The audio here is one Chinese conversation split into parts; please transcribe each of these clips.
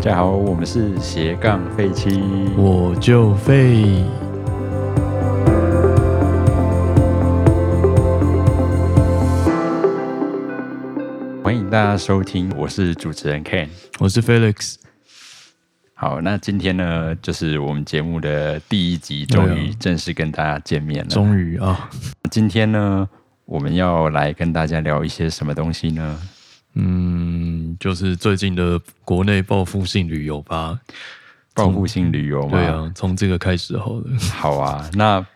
家好，我们是斜杠废七，我就废。欢迎大家收听，我是主持人 Ken，我是 Felix。好，那今天呢，就是我们节目的第一集，终于正式跟大家见面了。终于啊，今天呢，我们要来跟大家聊一些什么东西呢？嗯，就是最近的国内报复性旅游吧。报复性旅游嘛，对啊，从这个开始好的。好啊，那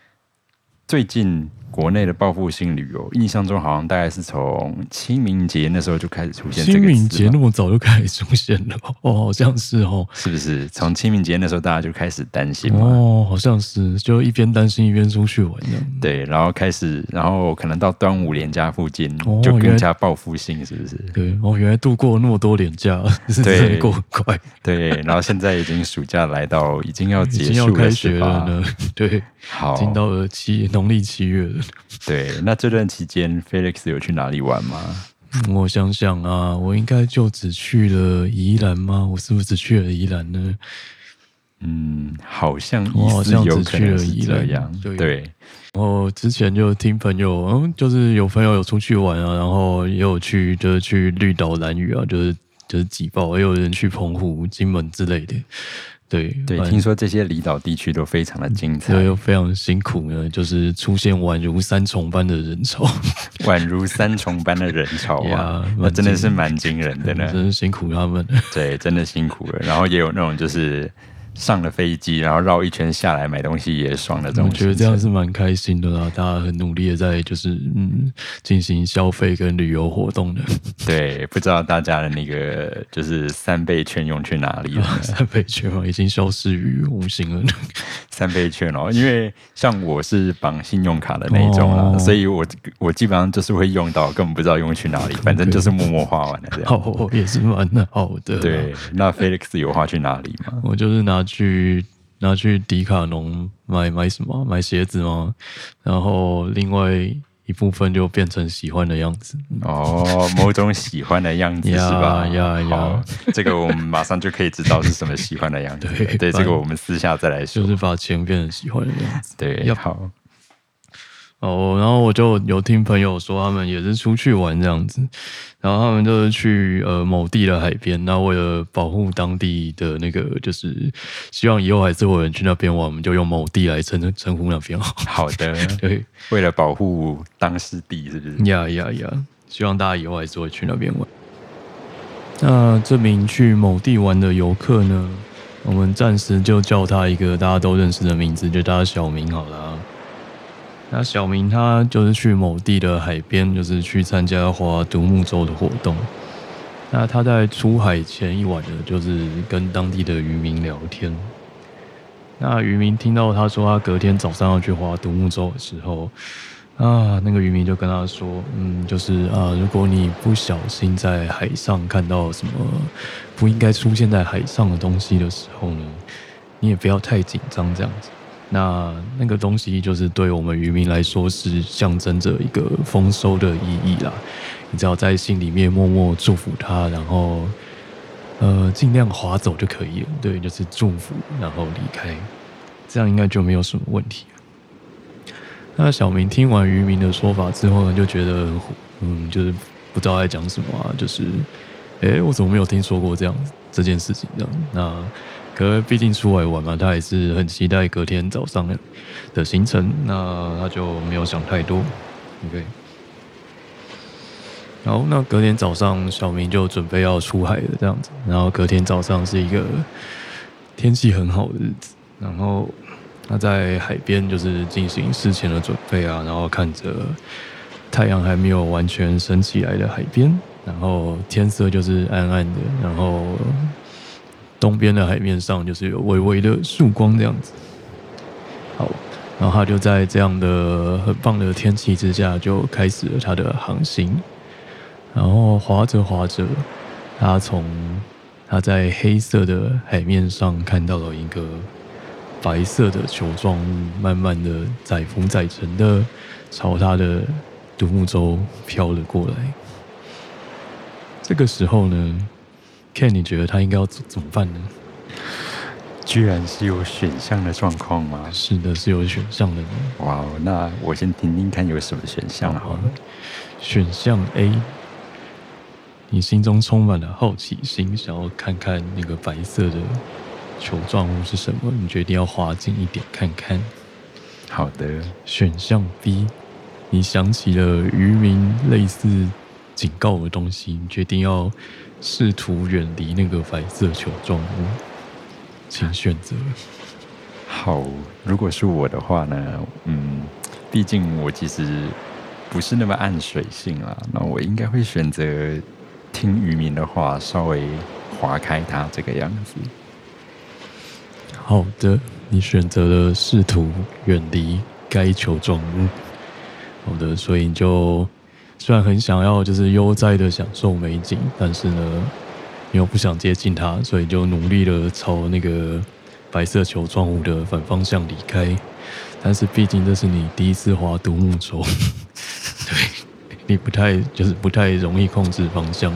最近。国内的报复性旅游，印象中好像大概是从清明节那时候就开始出现。清明节那么早就开始出现了，哦，好像是哦，是不是？从清明节那时候大家就开始担心哦，好像是，就一边担心一边出去玩。对，然后开始，然后可能到端午连假附近就更加报复性，是不是？对，哦，原来度过那么多连假，对，过很快。对，然后现在已经暑假来到，已经要结束开学了呢。对，好，进到了七农历七月了。对，那这段期间，Felix 有去哪里玩吗？我想想啊，我应该就只去了宜兰吗？我是不是只去了宜兰呢？嗯，好像我好像只去了宜兰。对，然后之前就听朋友，嗯，就是有朋友有出去玩啊，然后也有去，就是去绿岛、蓝屿啊，就是就是挤爆，也有人去澎湖、金门之类的。对对，听说这些离岛地区都非常的精彩，又非常辛苦呢，就是出现宛如三重般的人潮，宛如三重般的人潮啊，那真的是蛮惊人的呢，真是辛苦他们，对，真的辛苦了。然后也有那种就是。上了飞机，然后绕一圈下来买东西也爽的这种，我觉得这样是蛮开心的啦。大家很努力的在就是嗯进行消费跟旅游活动的。对，不知道大家的那个就是三倍券用去哪里了？三倍券哦已经消失于无形了。三倍券哦，因为像我是绑信用卡的那一种啦，所以我我基本上就是会用到，根本不知道用去哪里，反正就是默默花完了这样。哦，也是蛮好的。对，那 Felix 有花去哪里吗？我就是拿。去拿去迪卡侬买买什么？买鞋子吗？然后另外一部分就变成喜欢的样子哦，某种喜欢的样子是吧？呀呀，这个我们马上就可以知道是什么喜欢的样子。对，对，这个我们私下再来说。就是把钱变成喜欢的样子。对，好。哦，然后我就有听朋友说，他们也是出去玩这样子，然后他们就是去呃某地的海边，那为了保护当地的那个，就是希望以后还是会有人去那边玩，我们就用某地来称称呼那边。好的，对，为了保护当时地，是不是？呀呀呀！希望大家以后还是会去那边玩。那这名去某地玩的游客呢，我们暂时就叫他一个大家都认识的名字，就叫他小明好了。那小明他就是去某地的海边，就是去参加划独木舟的活动。那他在出海前一晚呢，就是跟当地的渔民聊天。那渔民听到他说他隔天早上要去划独木舟的时候，啊，那个渔民就跟他说，嗯，就是啊，如果你不小心在海上看到什么不应该出现在海上的东西的时候呢，你也不要太紧张，这样子。那那个东西就是对我们渔民来说是象征着一个丰收的意义啦。你只要在心里面默默祝福他，然后呃尽量划走就可以了。对，就是祝福，然后离开，这样应该就没有什么问题。那小明听完渔民的说法之后呢，就觉得嗯，就是不知道在讲什么啊，就是哎，我怎么没有听说过这样这件事情？这样那。可毕竟出来玩嘛，他还是很期待隔天早上的行程，那他就没有想太多。OK，然后那隔天早上，小明就准备要出海了，这样子。然后隔天早上是一个天气很好的日子，然后他在海边就是进行事前的准备啊，然后看着太阳还没有完全升起来的海边，然后天色就是暗暗的，然后。东边的海面上就是有微微的曙光这样子，好，然后他就在这样的很棒的天气之下就开始了他的航行，然后划着划着，他从他在黑色的海面上看到了一个白色的球状物，慢慢的载浮载沉的朝他的独木舟飘了过来。这个时候呢？Ken，你觉得他应该要怎怎么办呢？居然是有选项的状况吗？是的，是有选项的呢。哇哦，那我先听听看有什么选项好了。选项 A，你心中充满了好奇心，想要看看那个白色的球状物是什么，你决定要滑近一点看看。好的。选项 B，你想起了渔民类似警告的东西，你决定要试图远离那个白色球状物。请选择。好，如果是我的话呢？嗯，毕竟我其实不是那么暗水性啦，那我应该会选择听渔民的话，稍微划开它这个样子。好的，你选择了试图远离该球状物。好的，所以你就虽然很想要就是悠哉的享受美景，但是呢。你又不想接近它，所以就努力的朝那个白色球状物的反方向离开。但是毕竟这是你第一次划独木舟，对你不太就是不太容易控制方向，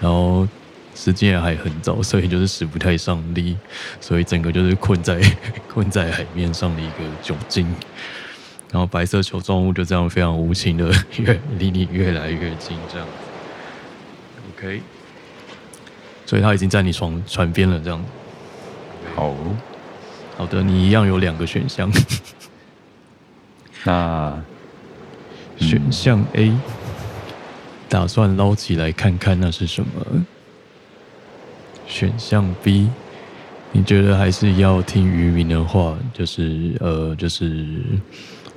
然后时间还很早，所以就是使不太上力，所以整个就是困在 困在海面上的一个窘境。然后白色球状物就这样非常无情的 越离你越来越近，这样。OK。所以他已经在你床船边了，这样。好，好的，你一样有两个选项。那选项 A，打算捞起来看看那是什么。选项 B，你觉得还是要听渔民的话，就是呃，就是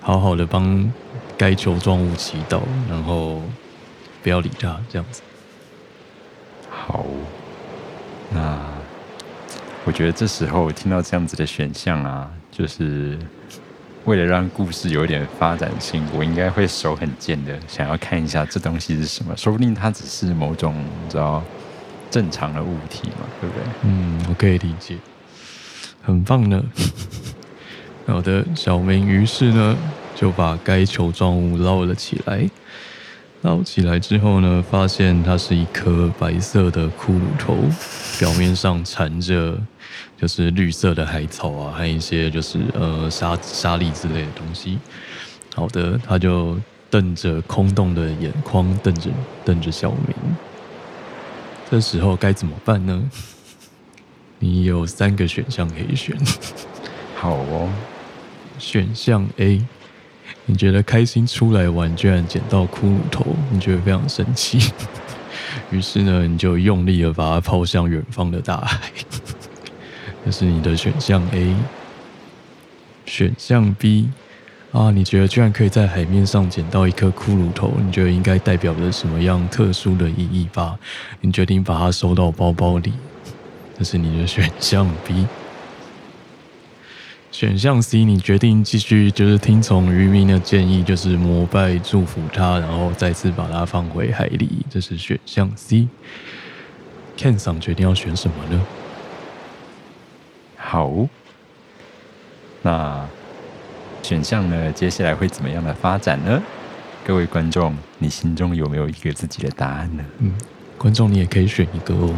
好好的帮该球状物祈祷，然后不要理他，这样子。好。那我觉得这时候听到这样子的选项啊，就是为了让故事有一点发展性，我应该会手很贱的想要看一下这东西是什么，说不定它只是某种你知道正常的物体嘛，对不对？嗯，我可以理解，很棒呢。好的，小明于是呢就把该球状物捞了起来。捞起来之后呢，发现它是一颗白色的骷髅头，表面上缠着就是绿色的海草啊，还有一些就是呃沙沙粒之类的东西。好的，他就瞪着空洞的眼眶，瞪着瞪着小明。这时候该怎么办呢？你有三个选项可以选。好哦，选项 A。你觉得开心出来玩，居然捡到骷髅头，你觉得非常生气。于是呢，你就用力的把它抛向远方的大海。这是你的选项 A。选项 B 啊，你觉得居然可以在海面上捡到一颗骷髅头，你觉得应该代表着什么样特殊的意义吧？你决定把它收到包包里。这是你的选项 B。选项 C，你决定继续就是听从渔民的建议，就是膜拜祝福他，然后再次把它放回海里。这是选项 C。Ken 桑决定要选什么呢？好，那选项呢？接下来会怎么样的发展呢？各位观众，你心中有没有一个自己的答案呢？嗯，观众你也可以选一个哦。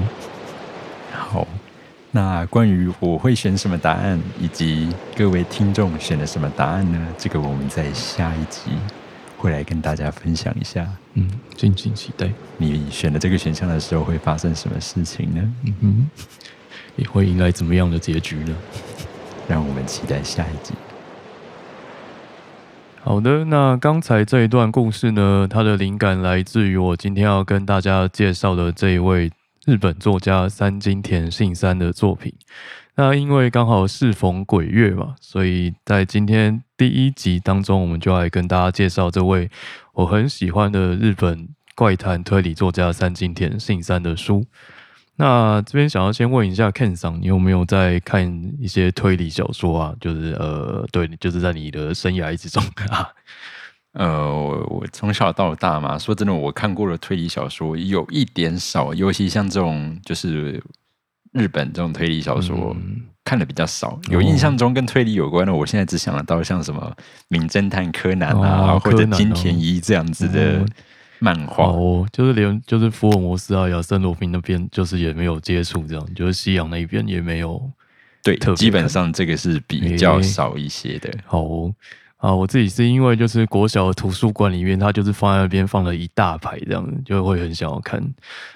好。那关于我会选什么答案，以及各位听众选的什么答案呢？这个我们在下一集会来跟大家分享一下。嗯，敬请期待。你选了这个选项的时候会发生什么事情呢？嗯哼，也会迎来怎么样的结局呢？让我们期待下一集。好的，那刚才这一段故事呢，它的灵感来自于我今天要跟大家介绍的这一位。日本作家三津田信三的作品，那因为刚好适逢鬼月嘛，所以在今天第一集当中，我们就来跟大家介绍这位我很喜欢的日本怪谈推理作家三津田信三的书。那这边想要先问一下 Ken 桑，你有没有在看一些推理小说啊？就是呃，对，就是在你的生涯之中啊。呃，我我从小到大嘛，说真的，我看过的推理小说有一点少，尤其像这种就是日本这种推理小说看的比较少。有印象中跟推理有关的，我现在只想得到像什么《名侦探柯南》啊，或者金田一这样子的漫画。哦，就是连就是福尔摩斯啊、亚森罗宾那边，就是也没有接触这样，就是西洋那一边也没有。对特，基本上这个是比较少一些的。好哦啊，我自己是因为就是国小的图书馆里面，它就是放在那边放了一大排这样，就会很想要看，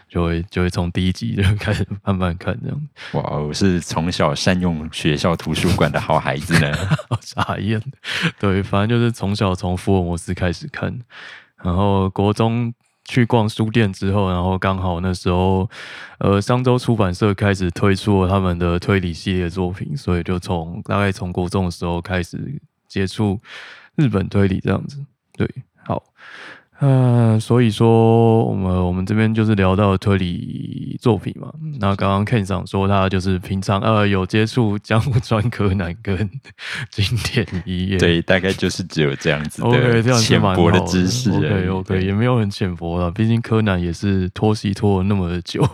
就会就会从第一集就 开始慢慢看这样。哇，我是从小善用学校图书馆的好孩子呢。好傻眼，对，反正就是从小从福尔摩斯开始看，然后国中去逛书店之后，然后刚好那时候，呃，商周出版社开始推出了他们的推理系列作品，所以就从大概从国中的时候开始接触日本推理这样子。对，好，呃，所以说我们我们这边就是聊到推理作品嘛。那刚刚 Ken 长说他就是平常呃有接触江户川柯南跟 经典一页，对，大概就是只有这样子 OK，这的样浅薄的知识而 OK OK，也没有很浅薄了，毕竟柯南也是拖戏拖了那么久。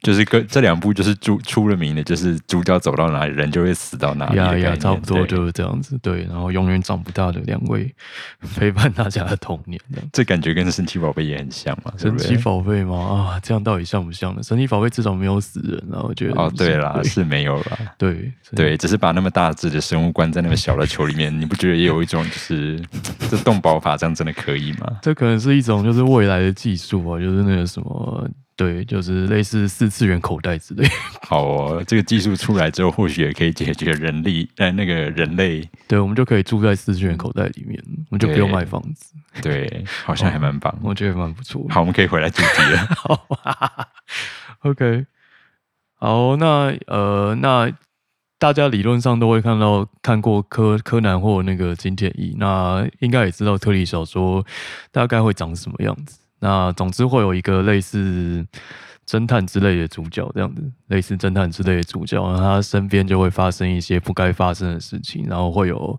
就是跟这两部就是猪出了名的，就是主角走到哪里，人就会死到哪里呀呀，差不多就是这样子。对，然后永远长不大的两位陪伴大家的童年，这感觉跟神奇宝贝也很像嘛，神奇？宝贝吗？啊，这样到底像不像呢？神奇宝贝至少没有死人啊，我觉得。哦，对啦，对是没有啦。对对，只是把那么大只的生物关在那么小的球里面，你不觉得也有一种就是 这动保法这样真的可以吗？这可能是一种就是未来的技术啊，就是那个什么，对，就是类似四次元口袋之类。好哦，这个技术出来之后，或许也可以解决人力呃那个人类对，我们就可以住在四次元口袋里面，我们就不用对买房子，对，好像还蛮棒。我觉得蛮不错。好，我们可以回来主题了。好啊，OK，好，那呃，那大家理论上都会看到看过柯柯南或那个金田一，那应该也知道推理小说大概会长什么样子。那总之会有一个类似侦探之类的主角这样子，类似侦探之类的主角，然后他身边就会发生一些不该发生的事情，然后会有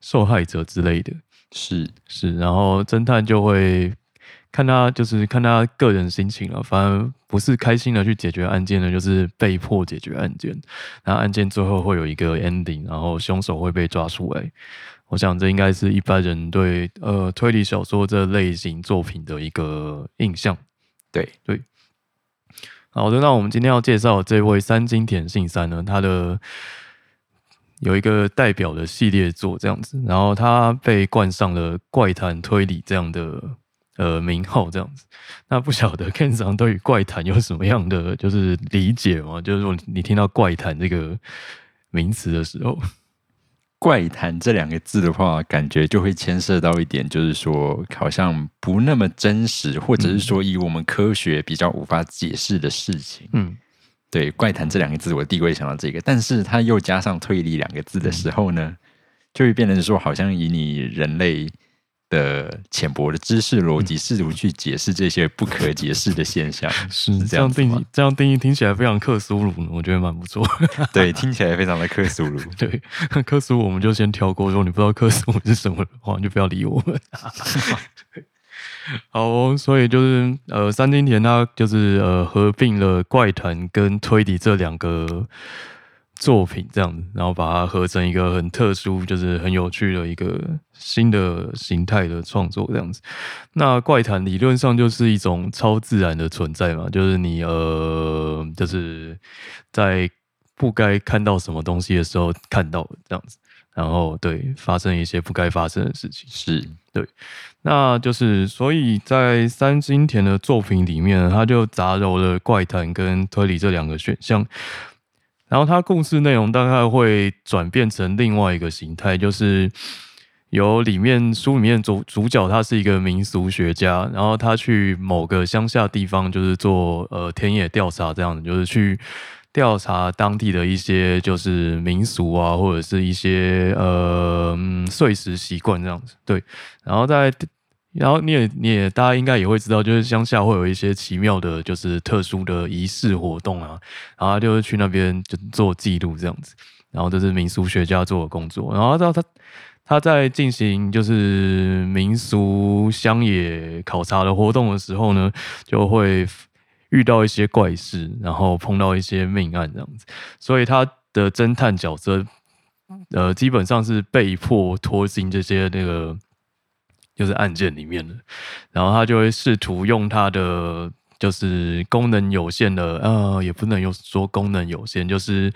受害者之类的。是是，然后侦探就会看他，就是看他个人心情了。反而不是开心的去解决案件呢，就是被迫解决案件。然后案件最后会有一个 ending，然后凶手会被抓出来。我想这应该是一般人对呃推理小说这类型作品的一个印象。对对好的，那我们今天要介绍这位三金田信三呢，他的有一个代表的系列作这样子，然后他被冠上了怪谈推理这样的呃名号这样子。那不晓得 Ken 长对于怪谈有什么样的就是理解吗？就是说你听到怪谈这个名词的时候，怪谈这两个字的话，感觉就会牵涉到一点，就是说好像不那么真实，或者是说以我们科学比较无法解释的事情。嗯，对，怪谈这两个字，我第一个会想到这个，但是它又加上推理两个字的时候呢，就会变成说，好像以你人类的浅薄的知识逻辑，试图去解释这些不可解释的现象，是这这样定义，这样定义听起来非常克苏鲁，我觉得蛮不错。对，听起来非常的克苏鲁。对，克苏鲁我们就先跳过，如果你不知道克苏鲁是什么的话，你就不要理我们。好哦、所以就是呃，三金田它就是呃合并了怪谈跟推理这两个作品这样子，然后把它合成一个很特殊，就是很有趣的一个新的形态的创作这样子。那怪谈理论上就是一种超自然的存在嘛，就是你呃，就是在不该看到什么东西的时候看到这样子，然后对发生一些不该发生的事情。是对那就是，所以在三金田的作品里面，他就杂糅了怪谈跟推理这两个选项。然后他故事内容大概会转变成另外一个形态，就是由里面书里面主主角他是一个民俗学家，然后他去某个乡下地方，就是做呃田野调查这样子，就是去调查当地的一些就是民俗啊，或者是一些呃嗯碎石习惯这样子。对，然后在然后你也你也大家应该也会知道，就是乡下会有一些奇妙的，就是特殊的仪式活动啊，然后就是去那边就做记录这样子，然后这是民俗学家做的工作，然后到他他在进行就是民俗乡野考察的活动的时候呢，就会遇到一些怪事，然后碰到一些命案这样子，所以他的侦探角色，呃，基本上是被迫拖进这些那个就是案件里面的，然后他就会试图用他的就是功能有限的，呃，也不能用说功能有限，就是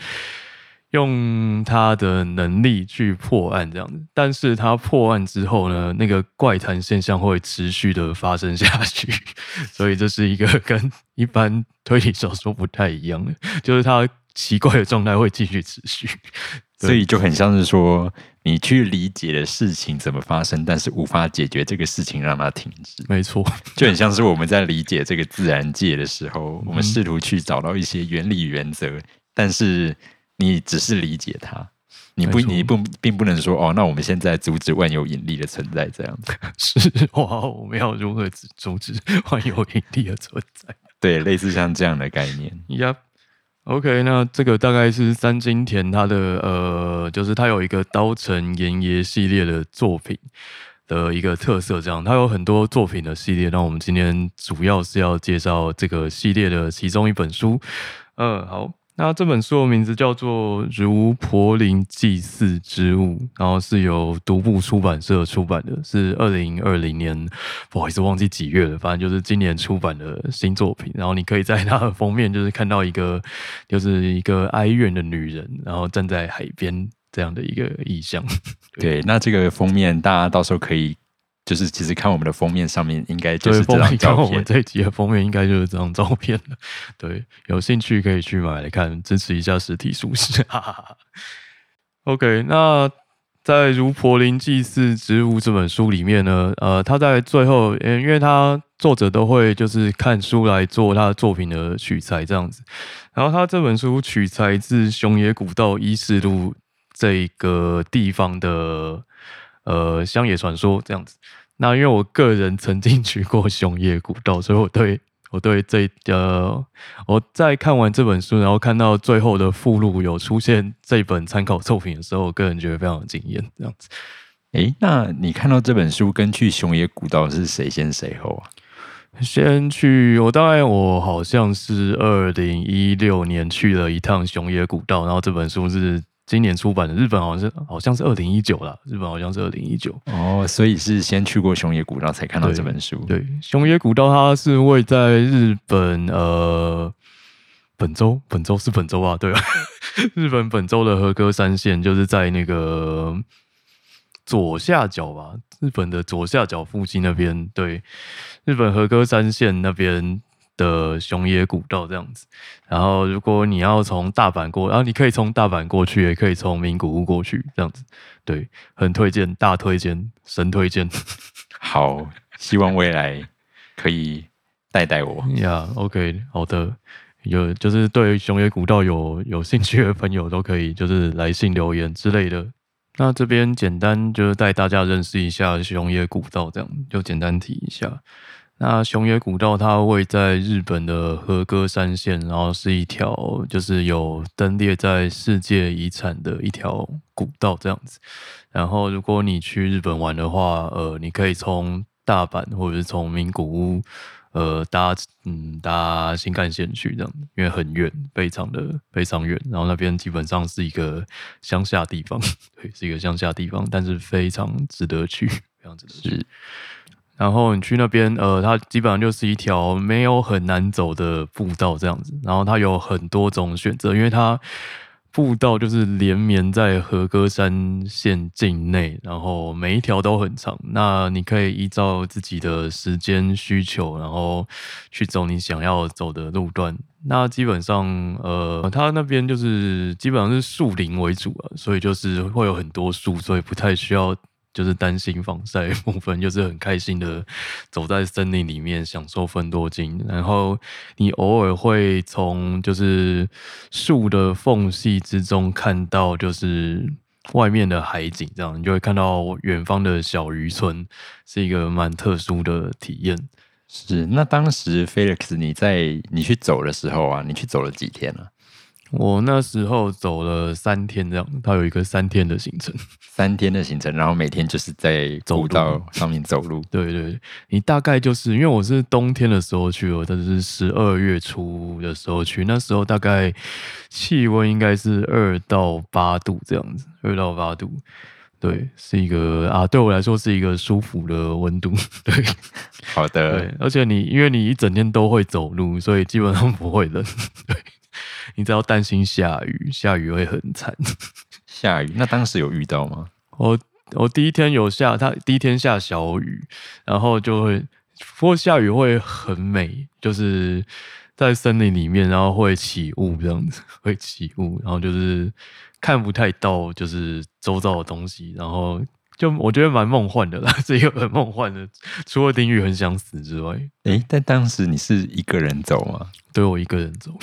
用他的能力去破案这样子。但是他破案之后呢，那个怪谈现象会持续的发生下去，所以这是一个跟一般推理小说不太一样的，就是他奇怪的状态会继续持续。所以就很像是说，你去理解的事情怎么发生，但是无法解决这个事情让它停止。没错，就很像是我们在理解这个自然界的时候，我们试图去找到一些原理原则，但是你只是理解它，你不，你不，并不能说哦，那我们现在阻止万有引力的存在，这样子 是哇，我们要如何阻止万有引力的存在？对，类似像这样的概念。呀。OK，那这个大概是三金田他的呃，就是他有一个刀城岩爷系列的作品的一个特色，这样他有很多作品的系列。那我们今天主要是要介绍这个系列的其中一本书。嗯，好。那这本书的名字叫做《如柏林祭祀之物》，然后是由独步出版社出版的，是二零二零年，不好意思忘记几月了，反正就是今年出版的新作品。然后你可以在它的封面就是看到一个，就是一个哀怨的女人，然后站在海边这样的一个意象。对，那这个封面大家到时候可以。就是其实看我们的封面上面应该就是这张照片，我们这一集的封面应该就是这张照片了。对，有兴趣可以去买来看，支持一下实体书市。OK，那在《如柏林祭祀植物》这本书里面呢，呃，他在最后，嗯，因为他作者都会就是看书来做他的作品的取材这样子，然后他这本书取材自熊野古道伊势路这个地方的。呃，乡野传说这样子。那因为我个人曾经 去过熊野古道，所以我对我对这呃，我在看完这本书，然后看到最后的附录有出现这本参考作品的时候，我个人觉得非常惊艳。这样子，诶，那你看到这本书跟去熊野古道是谁先谁后啊？先去，我大概我好像是二零一六年去了一趟熊野古道，然后这本书是。今年出版的日本好像是好像是二零一九了，日本好像是二零一九哦，所以是先去过熊野古道才看到这本书。对，熊野古道它是位在日本呃本州，本州是本州啊，对啊，日本本州的和歌山县就是在那个左下角吧，日本的左下角附近那边，对，日本和歌山县那边。的熊野古道这样子，然后如果你要从大阪过，然后你可以从大阪过去，也可以从名古屋过去，这样子，对，很推荐，大推荐，神推荐。好，希望未来可以带带我。呀，OK，好的，有就是对熊野古道有有兴趣的朋友都可以就是来信留言之类的。那这边简单就是带大家认识一下熊野古道，这样就简单提一下。那熊野古道它位在日本的和歌山县，然后是一条就是有登列在世界遗产的一条古道这样子。然后如果你去日本玩的话，呃，你可以从大阪或者是从名古屋，呃，搭嗯搭新干线去这样，因为很远，非常的非常远。然后那边基本上是一个乡下地方，对，是一个乡下地方，但是非常值得去，非常值得去。然后你去那边，呃，它基本上就是一条没有很难走的步道这样子。然后它有很多种选择，因为它步道就是连绵在和歌山县境内，然后每一条都很长。那你可以依照自己的时间需求，然后去走你想要走的路段。那基本上，呃，它那边就是基本上是树林为主啊，所以就是会有很多树，所以不太需要。就是担心防晒部分，就是很开心的走在森林里面享受分多金，然后你偶尔会从就是树的缝隙之中看到就是外面的海景，这样你就会看到远方的小渔村，是一个蛮特殊的体验。是，那当时 Felix 你在你去走的时候啊，你去走了几天啊？我那时候走了三天，这样，它有一个三天的行程，三天的行程，然后每天就是在走道上面走路。对对，你大概就是因为我是冬天的时候去，我这是十二月初的时候去，那时候大概气温应该是二到八度这样子，二到八度。对，是一个啊，对我来说是一个舒服的温度。对，好的，对，而且你因为你一整天都会走路，所以基本上不会冷。对，你只要担心下雨，下雨会很惨。下雨，那当时有遇到吗？我我第一天有下，他第一天下小雨，然后就会，不过下雨会很美，就是在森林里面，然后会起雾这样子，会起雾，然后就是看不太到就是周遭的东西，然后就我觉得蛮梦幻的啦，是一个很梦幻的，除了丁玉很想死之外，诶，但当时你是一个人走吗？对我一个人走，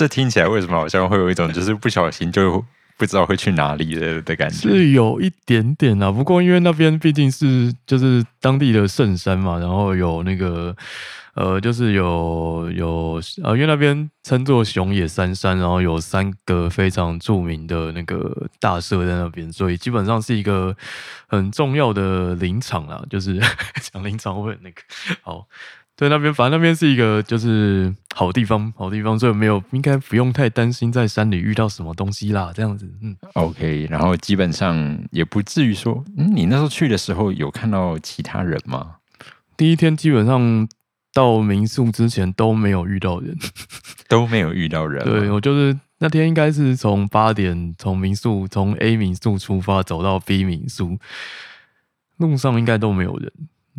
这听起来为什么好像会有一种就是不小心就。不知道会去哪里的的感觉是有一点点啊，不过因为那边毕竟是就是当地的圣山嘛，然后有那个呃，就是有有呃，因为那边称作熊野三山，然后有三个非常著名的那个大社在那边，所以基本上是一个很重要的林场啦，就是 讲林场会那个好。对，那边反正那边是一个就是好地方，好地方，所以没有应该不用太担心在山里遇到什么东西啦。这样子，嗯，OK。然后基本上也不至于说，嗯，你那时候去的时候有看到其他人吗？第一天基本上到民宿之前都没有遇到人，都没有遇到人。对我就是那天应该是从八点从民宿从 A 民宿出发走到 B 民宿，路上应该都没有人。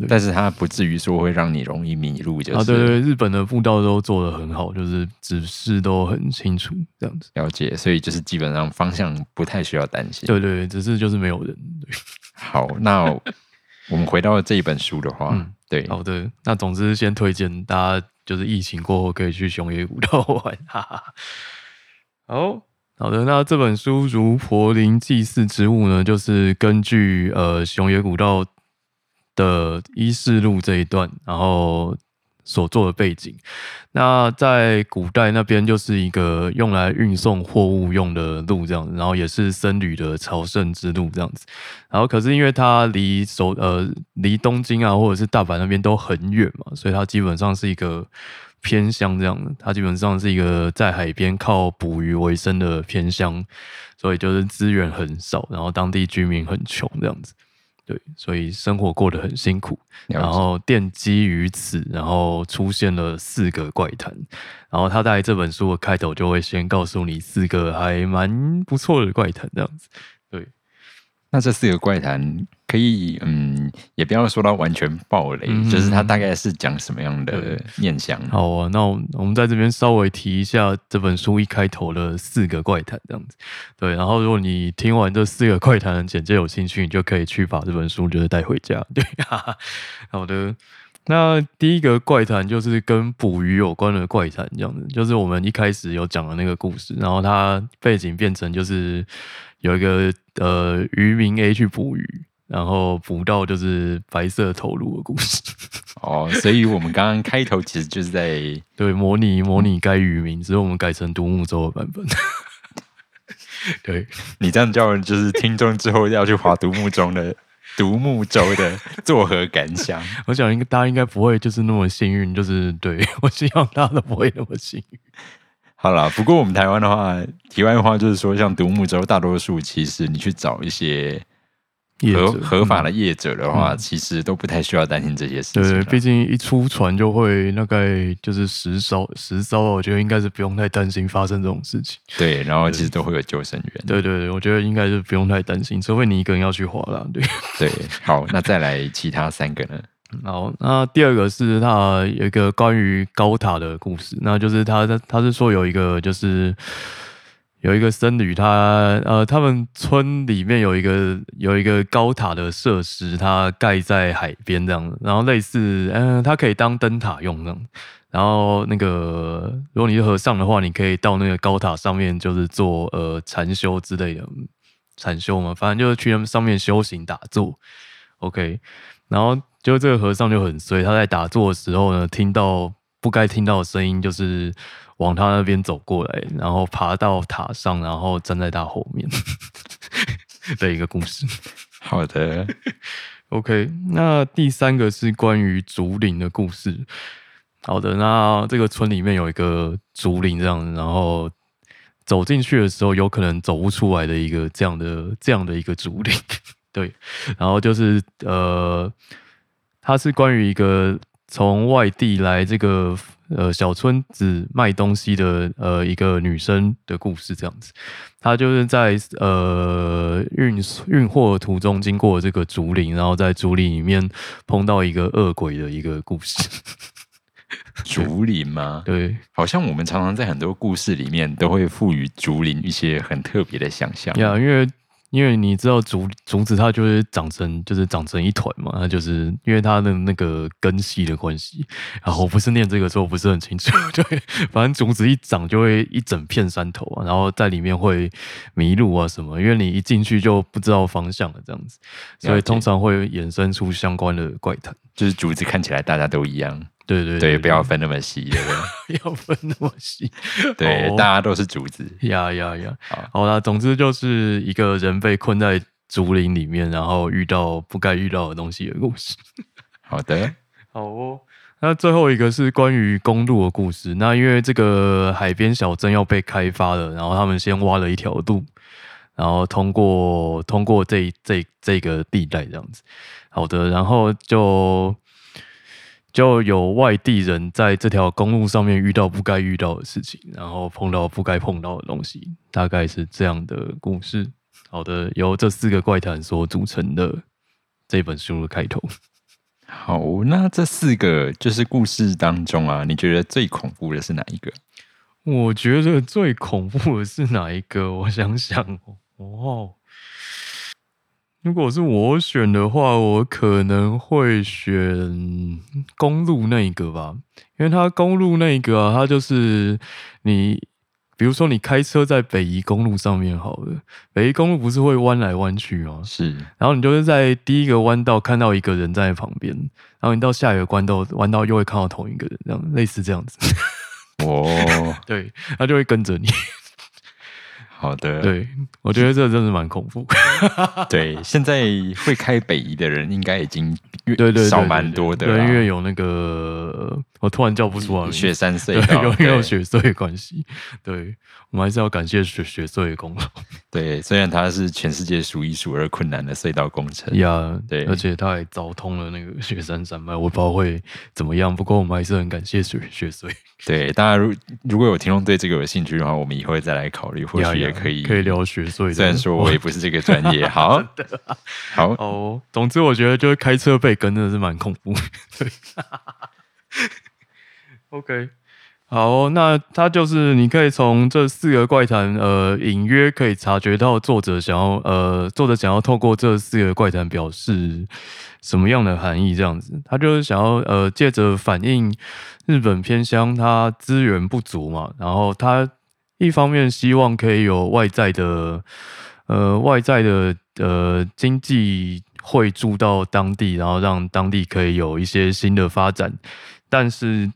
但是它不至于说会让你容易迷路，就是啊，对对，日本的步道都做的很好，就是指示都很清楚，这样子了解，所以就是基本上方向不太需要担心。对对，只是就是没有人。好，那我们回到这一本书的话，嗯，对，好的，那总之先推荐大家，就是疫情过后可以去熊野古道玩。好好的，那这本书《如婆林祭祀之物》呢，就是根据呃熊野古道。的伊势路这一段，然后所做的背景，那在古代那边就是一个用来运送货物用的路，这样子，然后也是僧侣的朝圣之路这样子，然后可是因为它离首呃离东京啊或者是大阪那边都很远嘛，所以它基本上是一个偏乡这样的，它基本上是一个在海边靠捕鱼为生的偏乡，所以就是资源很少，然后当地居民很穷这样子。对，所以生活过得很辛苦，然后奠基于此，然后出现了四个怪谈，然后他在这本书的开头就会先告诉你四个还蛮不错的怪谈，这样子。对，那这四个怪谈。可以，嗯，也不要说到完全暴雷，就是它大概是讲什么样的念想。好啊，那我们在这边稍微提一下这本书一开头的四个怪谈，这样子。对，然后如果你听完这四个怪谈的简介有兴趣，你就可以去把这本书就是带回家。对，好的。那第一个怪谈就是跟捕鱼有关的怪谈，这样子，就是我们一开始有讲的那个故事，然后它背景变成就是有一个呃渔民 A 去捕鱼。然后捕到就是白色头颅的故事 哦，所以我们刚刚开头其实就是在对模拟模拟该渔民，只是我们改成独木舟的版本。对你这样叫人就是听众之后要去划独木舟的 独木舟的作何感想？我想应该大家应该不会就是那么幸运，就是对我希望大家都不会那么幸运。好了，不过我们台湾的话，题外话就是说，像独木舟，大多数其实你去找一些。合合法的业者的话，其实都不太需要担心这些事情。对，毕竟一出船就会大概就是十艘，十艘，我觉得应该是不用太担心发生这种事情。对，然后其实都会有救生员。对对对，我觉得应该是不用太担心，除非你一个人要去划了。对对，好，那再来其他三个呢？好，那第二个是他有一个关于高塔的故事，那就是他他他是说有一个就是。有一个僧侣，他呃，他们村里面有一个有一个高塔的设施，它盖在海边这样子，然后类似，嗯，它可以当灯塔用这样。然后那个，如果你是和尚的话，你可以到那个高塔上面，就是做呃禅修之类的禅修嘛，反正就是去他们上面修行打坐。OK，然后就这个和尚就很衰，他在打坐的时候呢，听到不该听到的声音，就是。往他那边走过来，然后爬到塔上，然后站在他后面 的一个故事。好的，OK。那第三个是关于竹林的故事。好的，那这个村里面有一个竹林这样，然后走进去的时候有可能走不出来的一个这样的这样的一个竹林。对，然后就是呃，它是关于一个从外地来这个呃小村子卖东西的呃一个女生的故事，这样子。她就是在呃运运货途中经过这个竹林，然后在竹林里面碰到一个恶鬼的一个故事。竹林吗？对，好像我们常常在很多故事里面都会赋予竹林一些很特别的想象。呀，因为。因为你知道竹竹子它就是长成就是长成一团嘛，它就是因为它的那个根系的关系。然后我不是念这个，所以我不是很清楚。对，反正竹子一长就会一整片山头啊，然后在里面会迷路啊什么，因为你一进去就不知道方向了这样子，所以通常会衍生出相关的怪谈。就是竹子看起来大家都一样。对对对，不要分那么细，对不对？要分那么细，对，大家都是竹子。呀呀呀！好啦，总之就是一个人被困在竹林里面，然后遇到不该遇到的东西的故事。好的，好哦。那最后一个是关于公路的故事。那因为这个海边小镇要被开发了，然后他们先挖了一条路，然后通过通过这这这个地带这样子。好的，然后就。就有外地人在这条公路上面遇到不该遇到的事情，然后碰到不该碰到的东西，大概是这样的故事。好的，由这四个怪谈所组成的这本书的开头。好，那这四个就是故事当中啊，你觉得最恐怖的是哪一个？我觉得最恐怖的是哪一个？我想想哦。如果是我选的话，我可能会选公路那一个吧，因为它公路那一个啊，它就是你，比如说你开车在北宜公路上面好了，北宜公路不是会弯来弯去吗？是，然后你就是在第一个弯道看到一个人在旁边，然后你到下一个弯道弯道又会看到同一个人，这样类似这样子。哦，对，他就会跟着你。好的，对我觉得这真是蛮恐怖。对，现在会开北移的人应该已经对对少蛮多的，因为有那个我突然叫不出来，雪山隧道，因为有雪隧的关系。对我们还是要感谢雪雪隧的功劳。对，虽然它是全世界数一数二困难的隧道工程呀，对，而且它还凿通了那个雪山山脉，我不知道会怎么样。不过我们还是很感谢雪雪隧。对，大家如如果有听众对这个有兴趣的话，我们以后再来考虑，或许也可以可以聊学税。虽然说我也不是这个专业，好，好哦。总之，我觉得就是开车被跟真的是蛮恐怖。对，OK，好，那他就是你可以从这四个怪谈，呃，隐约可以察觉到作者想要，呃，作者想要透过这四个怪谈表示什么样的含义？这样子，他就是想要，呃，借着反映。日本偏乡，它资源不足嘛，然后他一方面希望可以有外在的，呃，外在的呃经济汇注到当地，然后让当地可以有一些新的发展，但是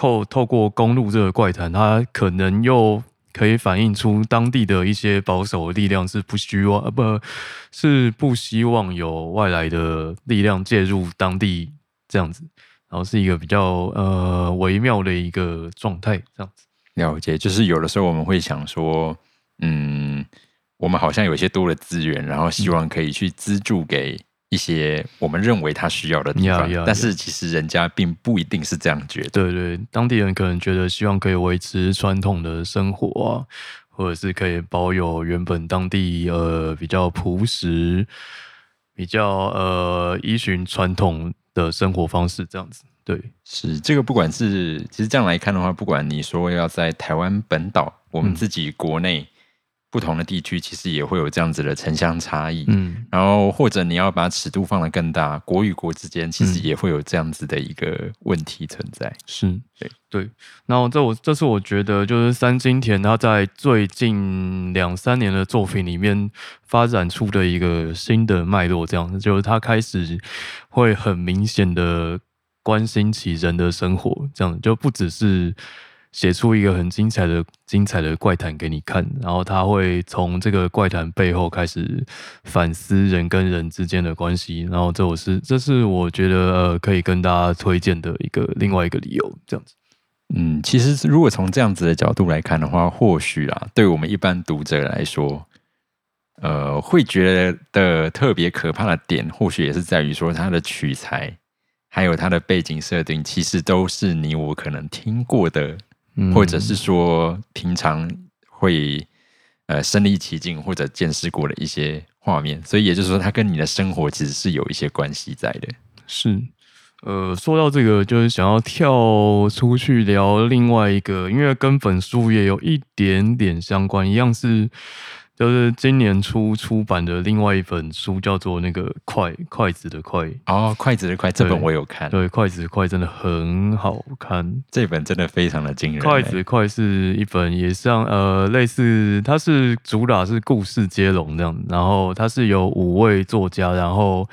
透透过公路这个怪谈，它可能又可以反映出当地的一些保守的力量是不希望，呃，不是不希望有外来的力量介入当地这样子。然后是一个比较呃微妙的一个状态，这样子了解。就是有的时候我们会想说，嗯，我们好像有一些多的资源，然后希望可以去资助给一些我们认为他需要的地方，但是其实人家并不一定是这样觉得。对对，当地人可能觉得希望可以维持传统的生活啊，或者是可以保有原本当地呃比较朴实、比较呃依循传统。的生活方式这样子，对，是这个。不管是其实这样来看的话，不管你说要在台湾本岛，我们自己国内不同的地区，其实也会有这样子的城乡差异。嗯，然后或者你要把尺度放得更大，国与国之间其实也会有这样子的一个问题存在。是，对对。然后这我这是我觉得，就是三金田他在最近两三年的作品里面发展出的一个新的脉络，这样子就是他开始。会很明显的关心起人的生活，这样就不只是写出一个很精彩的精彩的怪谈给你看，然后他会从这个怪谈背后开始反思人跟人之间的关系，然后这我是这是我觉得呃可以跟大家推荐的一个另外一个理由，这样子。嗯，其实如果从这样子的角度来看的话，或许啊，对我们一般读者来说，呃，会觉得特别可怕的点，或许也是在于说它的取材，还有它的背景设定，其实都是你我可能听过的，嗯或者是说平常会呃身临其境或者见识过的一些画面，所以也就是说，它跟你的生活其实是有一些关系在的。是，呃，说到这个，就是想要跳出去聊另外一个，因为跟本书也有一点点相关，一样是就是今年初出版的另外一本书，叫做那个筷筷子的筷，哦，筷子的筷，这本我有看，对，筷子的筷真的很好看。这本真的非常的惊人、筷子筷是一本也像呃类似，它是主打是故事接龙这样，然后它是有五位作家，然后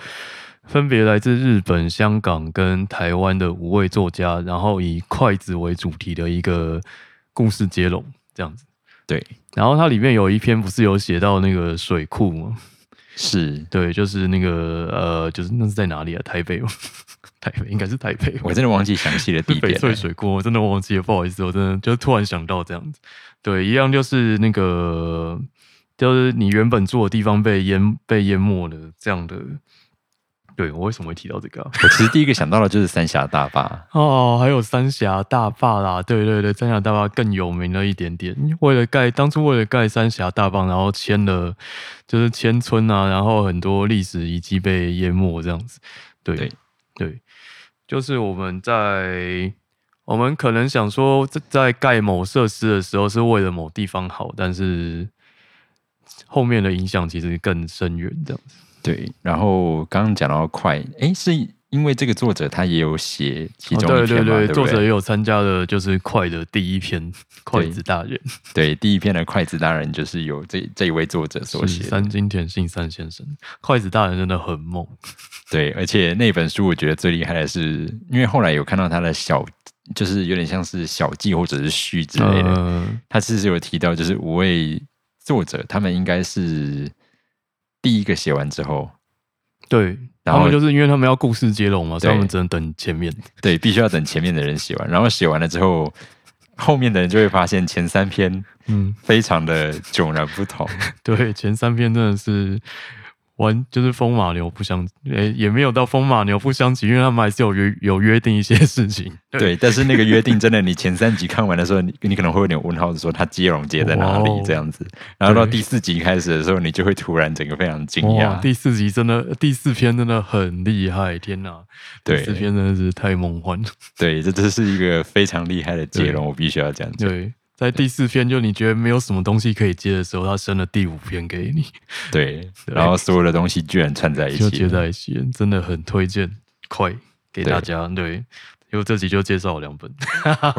分别来自日本、香港跟台湾的五位作家，然后以筷子为主题的一个故事接龙这样子。对，然后它里面有一篇不是有写到那个水库吗？是对，就是那个呃，就是那是在哪里啊？台北吗？台北应该是台北。我真的忘记详细的地点翡。翠水库，我真的忘记了，不好意思，我真的就突然想到这样子。对，一样就是那个，就是你原本住的地方被淹被淹没了这样的。对我为什么会提到这个啊、我其实第一个想到的就是三峡大坝，哦，还有三峡大坝啦，对对对，三峡大坝更有名了一点点。为了盖，当初为了盖三峡大坝，然后迁了就是迁村啊，然后很多历史遗迹被淹没这样子。对对对，就是我们在我们可能想说，在在盖某设施的时候是为了某地方好，但是后面的影响其实更深远，这样子。对。然后刚刚讲到快，哎，是因为这个作者他也有写其中篇嘛，对对不作者也有参加的，就是快的第一篇《筷子大人》对第一篇的筷子大人就是由这这一位作者所写的。三金田信三先生，筷子大人真的很猛。对，而且那本书我觉得最厉害的是，因为后来有看到他的小，就是有点像是小记或者是序之类的，呃，他其实有提到，就是五位作者，他们应该是第一个写完之后，对，然后他们就是因为他们要故事接龙嘛，所以对他们只能等前面。对，必须要等前面的人写完，然后写完了之后，后面的人就会发现前三篇嗯，非常的迥然不同。对，前三篇真的是完就是风马牛不相，诶、也没有到风马牛不相及，因为他们还是有约有约定一些事情。对，但是那个约定真的，你前三集看完的时候，你你可能会有点问号，说它接龙接在哪里 这样子，然后到第四集开始的时候，你就会突然整个非常惊，讶。第四集真的，第四篇真的很厉害，天哪！第对四篇真的是太梦幻了。对，这这是一个非常厉害的接龙，我必须要这样讲。对，在第四篇就你觉得没有什么东西可以接的时候，他生了第五篇给你，对，对然后所有的东西居然串在一起就起，接在一起，真的很推荐，快给大家。对，因为这集就介绍了两本。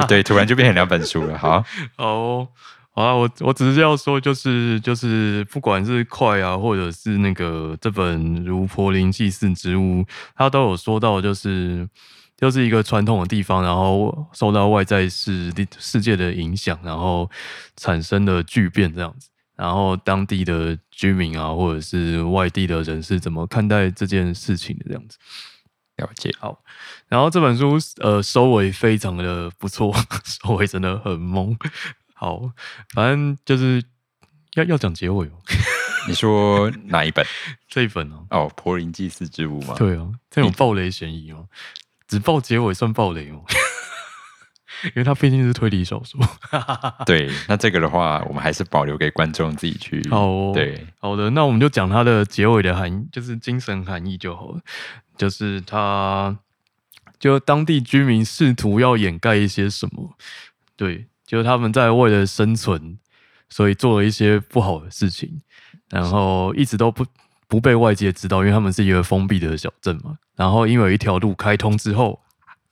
对，突然就变成两本书了。好，哦，好啊，我我只是要说，就是就是，不管是快啊，或者是那个这本《如柏林祭祀之屋》，他都有说到，就是就是一个传统的地方，然后受到外在世世界的影响，然后产生的巨变这样子。然后当地的居民啊，或者是外地的人是怎么看待这件事情的这样子。了解好。然后这本书呃收尾非常的不错，收尾真的很懵。好，反正就是要要讲结尾哦。你说哪一本？这一本哦，哦，《柏林祭祀之物》吗？对啊，这种暴雷嫌疑哦，只爆结尾算暴雷哦，因为它毕竟是推理小说。对，那这个的话，我们还是保留给观众自己去。好哦对，好的，那我们就讲它的结尾的含义，就是精神含义就好了。就是它，就当地居民试图要掩盖一些什么，对，就是他们在为了生存，所以做了一些不好的事情，然后一直都不不被外界知道，因为他们是一个封闭的小镇嘛。然后因为有一条路开通之后，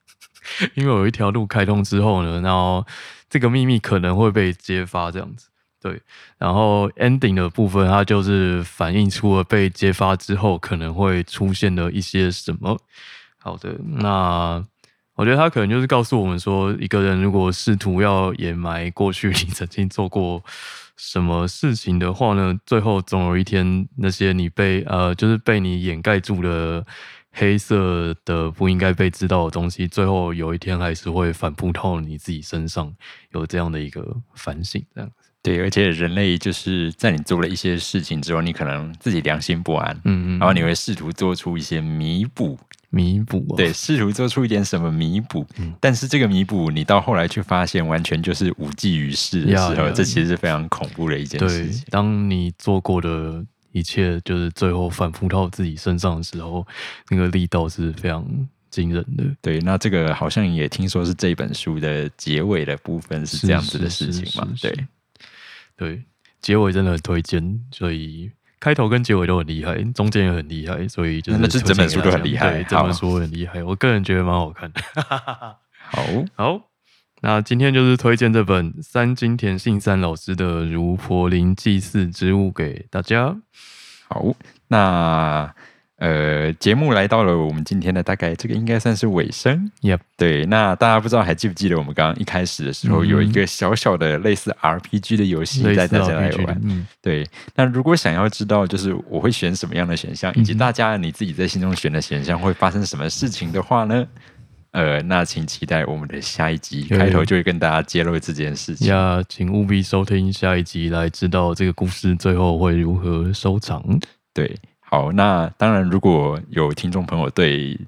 因为有一条路开通之后呢，然后这个秘密可能会被揭发，这样子。对，然后 ending 的部分，它就是反映出了被揭发之后可能会出现的一些什么。好的，那我觉得他可能就是告诉我们说，一个人如果试图要掩埋过去 你曾经做过什么事情的话呢，最后总有一天，那些你被呃，就是被你掩盖住的黑色的不应该被知道的东西，最后有一天还是会反扑到你自己身上，有这样的一个反省，这样子。对，而且人类就是在你做了一些事情之后，你可能自己良心不安，嗯嗯，然后你会试图做出一些弥补，弥补、哦，对，试图做出一点什么弥补。嗯但是这个弥补，你到后来却发现完全就是无济于事的时候，这其实是非常恐怖的一件事对情。，当你做过的一切，就是最后反扑到自己身上的时候，那个力道是非常惊人的。对，那这个好像也听说是这本书的结尾的部分是这样子的事情嘛？对，对，结尾真的很推荐，所以开头跟结尾都很厉害，中间也很厉害，所以就是那这整本书都很厉害对，整好本书很厉害，我个人觉得蛮好看的。好，好，那今天就是推荐这本三金田信三老师的《如柏林祭祀之物》给大家。好，那呃，节目来到了我们今天的大概这个应该算是尾声。Yep，对，那大家不知道还记不记得我们刚刚一开始的时候、嗯有一个小小的类似 RPG 的游戏类似带大家来玩。嗯，对，那如果想要知道就是我会选什么样的选项，以及大家你自己在心中选的选项会发生什么事情的话呢？呃，那请期待我们的下一集，开头就会跟大家揭露这件事情。呀，请务必收听下一集来知道这个故事最后会如何收场。对，好，那当然，如果有听众朋友对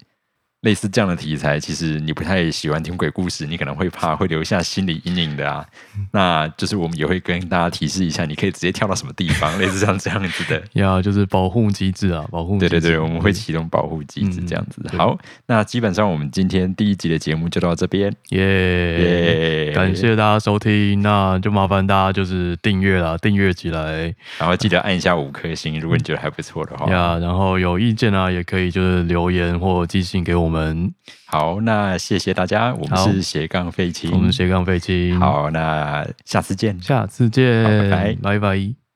类似这样的题材，其实你不太喜欢听鬼故事，你可能会怕会留下心理阴影的啊。那就是我们也会跟大家提示一下，你可以直接跳到什么地方，类似像这样子的。呀，就是保护机制啊，保护。对对对，我们会启动保护机制嗯这样子。对好，那基本上我们今天第一集的节目就到这边，耶耶感谢大家收听，那就麻烦大家就是订阅啦，订阅起来然后记得按一下五颗星，如果你觉得还不错的话。呀。然后有意见啊，也可以就是留言或寄信给我们。好，那谢谢大家，我们是斜杠废青，我们斜杠废青，，好，那下次见。下次见，拜拜拜拜。